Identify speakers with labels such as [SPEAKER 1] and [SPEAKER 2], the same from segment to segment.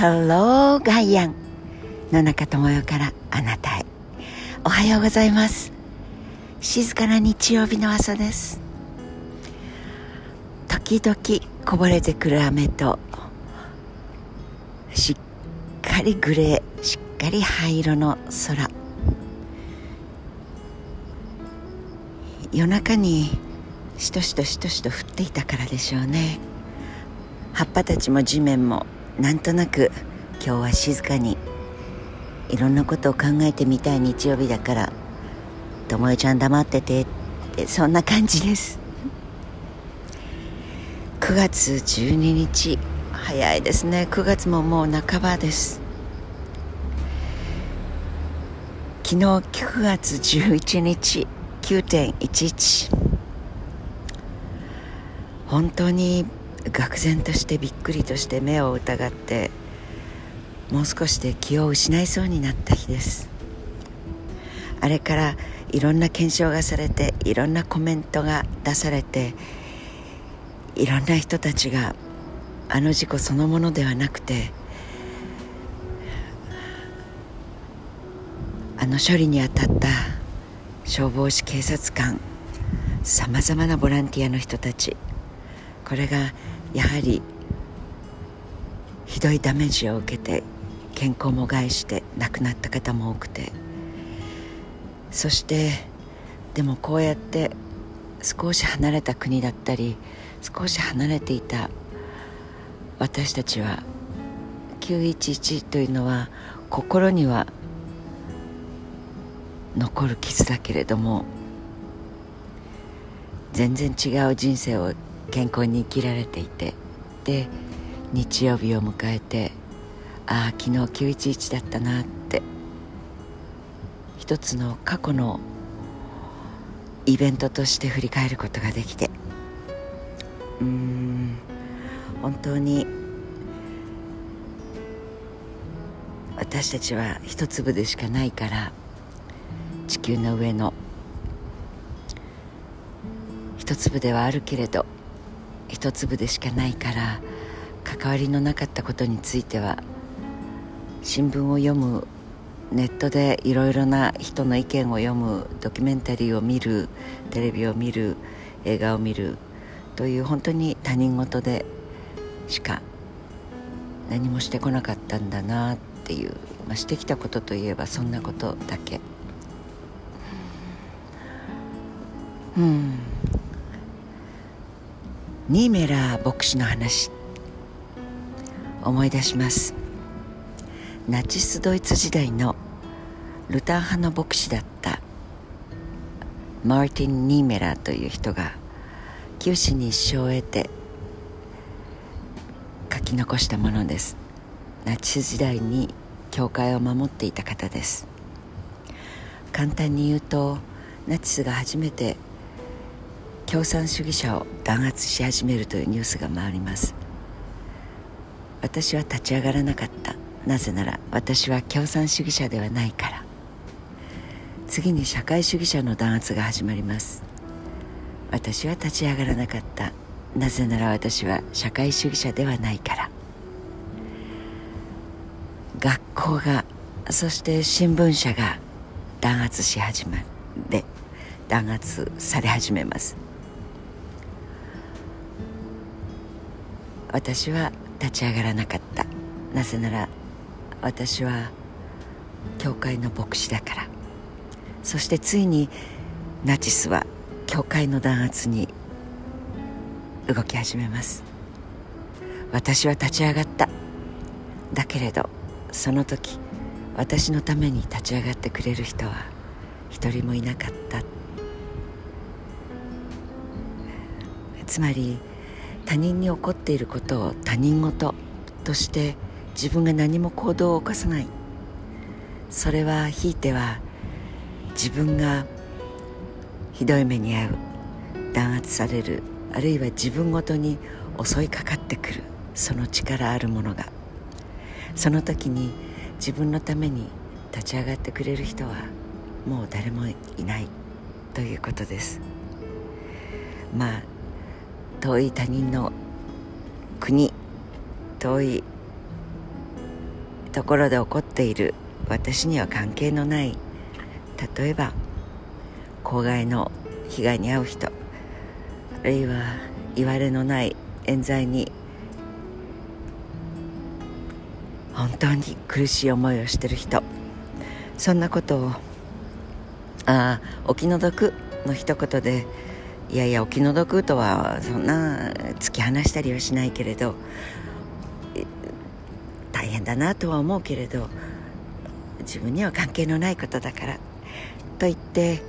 [SPEAKER 1] Hello ガイアン野中智代からあなたへ。おはようございます。静かな日曜日の朝です。時々こぼれてくる雨としっかりグレーしっかり灰色の空。夜中にしとしとしとしと降っていたからでしょうね。葉っぱたちも地面もなんとなく今日は静かにいろんなことを考えてみたい日曜日だからともえちゃん黙っててってそんな感じです。9月12日早いですね。9月ももう半ばです。昨日9月11日9.11本当に愕然としてびっくりとして目を疑ってもう少しで気を失いそうになった日です。あれからいろんな検証がされていろんなコメントが出されていろんな人たちがあの事故そのものではなくてあの処理に当たった消防士警察官さまざまなボランティアの人たちこれがやはりひどいダメージを受けて健康も害して亡くなった方も多くて。そしてでもこうやって少し離れた国だったり少し離れていた私たちは911というのは心には残る傷だけれども全然違う人生を健康に生きられていて。で日曜日を迎えてああ昨日911だったなって。一つの過去のイベントとして振り返ることができて。うん本当に私たちは一粒でしかないから地球の上の一粒ではあるけれど一粒でしかないから関わりのなかったことについては新聞を読むネットでいろいろな人の意見を読むドキュメンタリーを見るテレビを見る映画を見るという本当に他人事でしか何もしてこなかったんだなっていう、まあ、してきたことといえばそんなことだけ。うん。ニーメラー牧師の話。思い出します。ナチスドイツ時代のルター派の牧師だった。マーティン・ニーメラーという人が九死に一生を得て書き残したものです。ナチス時代に教会を守っていた方です。簡単に言うとナチスが初めて共産主義者を弾圧し始めるというニュースが回ります。私は立ち上がらなかった。なぜなら私は共産主義者ではないから。次に社会主義者の弾圧が始まります。私は立ち上がらなかった。なぜなら私は社会主義者ではないから。学校がそして新聞社が弾圧し始めで弾圧され始めます。私は立ち上がらなかった。なぜなら私は教会の牧師だから。そしてついにナチスは教会の弾圧に動き始めます。私は立ち上がった。だけれどその時私のために立ち上がってくれる人は一人もいなかった。つまり他人に起こっていることを他人事として自分が何も行動を起こさない。それはひいては自分がひどい目に遭う弾圧されるあるいは自分ごとに襲いかかってくるその力あるものが。その時に自分のために立ち上がってくれる人はもう誰もいないということです。まあ遠い他人の国遠いところで起こっている私には関係のない例えば公害の被害に遭う人あるいはいわれのない冤罪に本当に苦しい思いをしてる人そんなことをああお気の毒の一言でいやいやお気の毒とはそんな突き放したりはしないけれど大変だなとは思うけれど自分には関係のないことだからと言って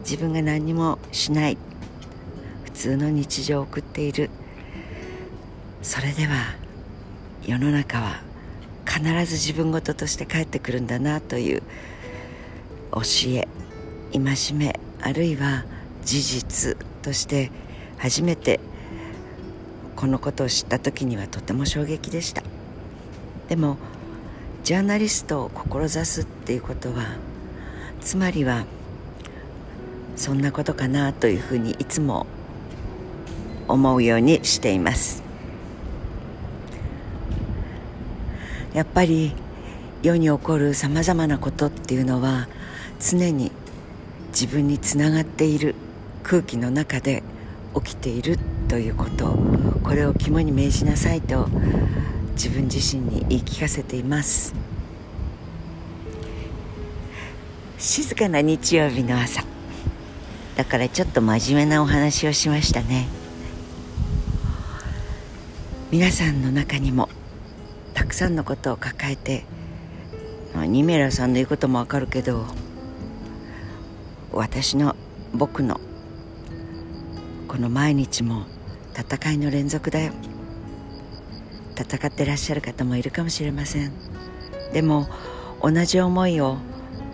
[SPEAKER 1] 自分が何にもしない普通の日常を送っている。それでは世の中は必ず自分事として帰ってくるんだなという教え戒めあるいは事実として初めてこのことを知った時にはとても衝撃でした。でもジャーナリストを志すっていうことはつまりはそんなことかなというふうにいつも思うようにしています。やっぱり世に起こるさまざまなことっていうのは常に自分につながっている。空気の中で起きているということこれを肝に銘じなさいと自分自身に言い聞かせています。静かな日曜日の朝。だからちょっと真面目なお話をしましたね。皆さんの中にもたくさんのことを抱えてニメラさんの言うこともわかるけど私の僕のこの毎日も戦いの連続だよ。戦ってらっしゃる方もいるかもしれません。でも同じ思いを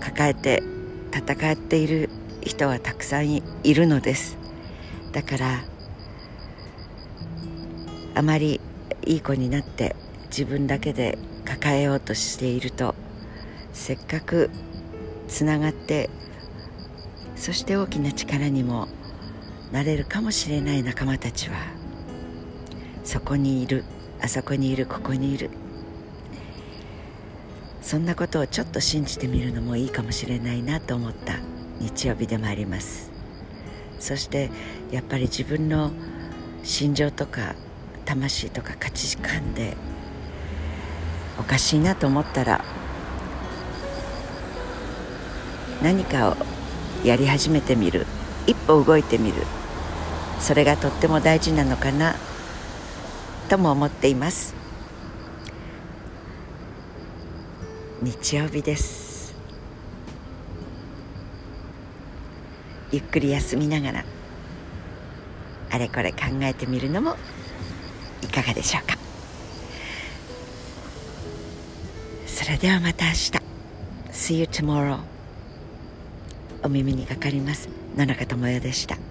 [SPEAKER 1] 抱えて戦っている人はたくさんいるのです。だからあまりいい子になって自分だけで抱えようとしているとせっかくつながってそして大きな力にもなれるかもしれない仲間たちはそこにいるあそこにいるここにいる。そんなことをちょっと信じてみるのもいいかもしれないなと思った日曜日でもあります。そしてやっぱり自分の心情とか魂とか価値観でおかしいなと思ったら何かをやり始めてみる。一歩動いてみる。それがとっても大事なのかなとも思っています。日曜日です。ゆっくり休みながらあれこれ考えてみるのもいかがでしょうか。それではまた明日。See you tomorrow お耳にかかります。野中智代でした。